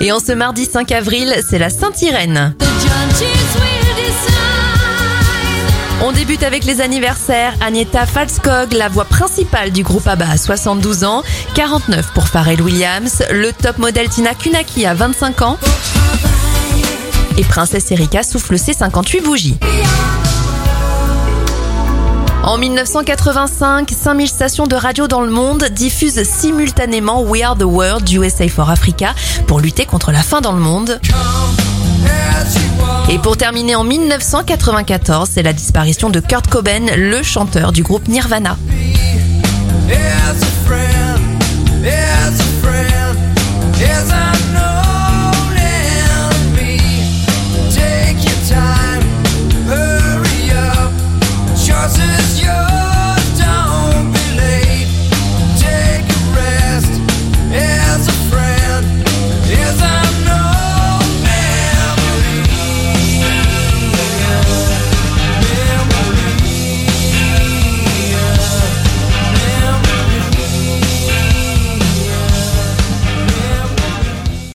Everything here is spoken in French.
Et en ce mardi 5 avril, c'est la Sainte-Irène. On débute avec les anniversaires. Agneta Falskog, la voix principale du groupe ABBA à 72 ans, 49 pour Pharrell Williams, le top modèle Tina Kunaki à 25 ans et Princesse Erika souffle ses 58 bougies. En 1985, 5000 stations de radio dans le monde diffusent simultanément We Are the World USA for Africa pour lutter contre la faim dans le monde. Et pour terminer en 1994, c'est la disparition de Kurt Cobain, le chanteur du groupe Nirvana.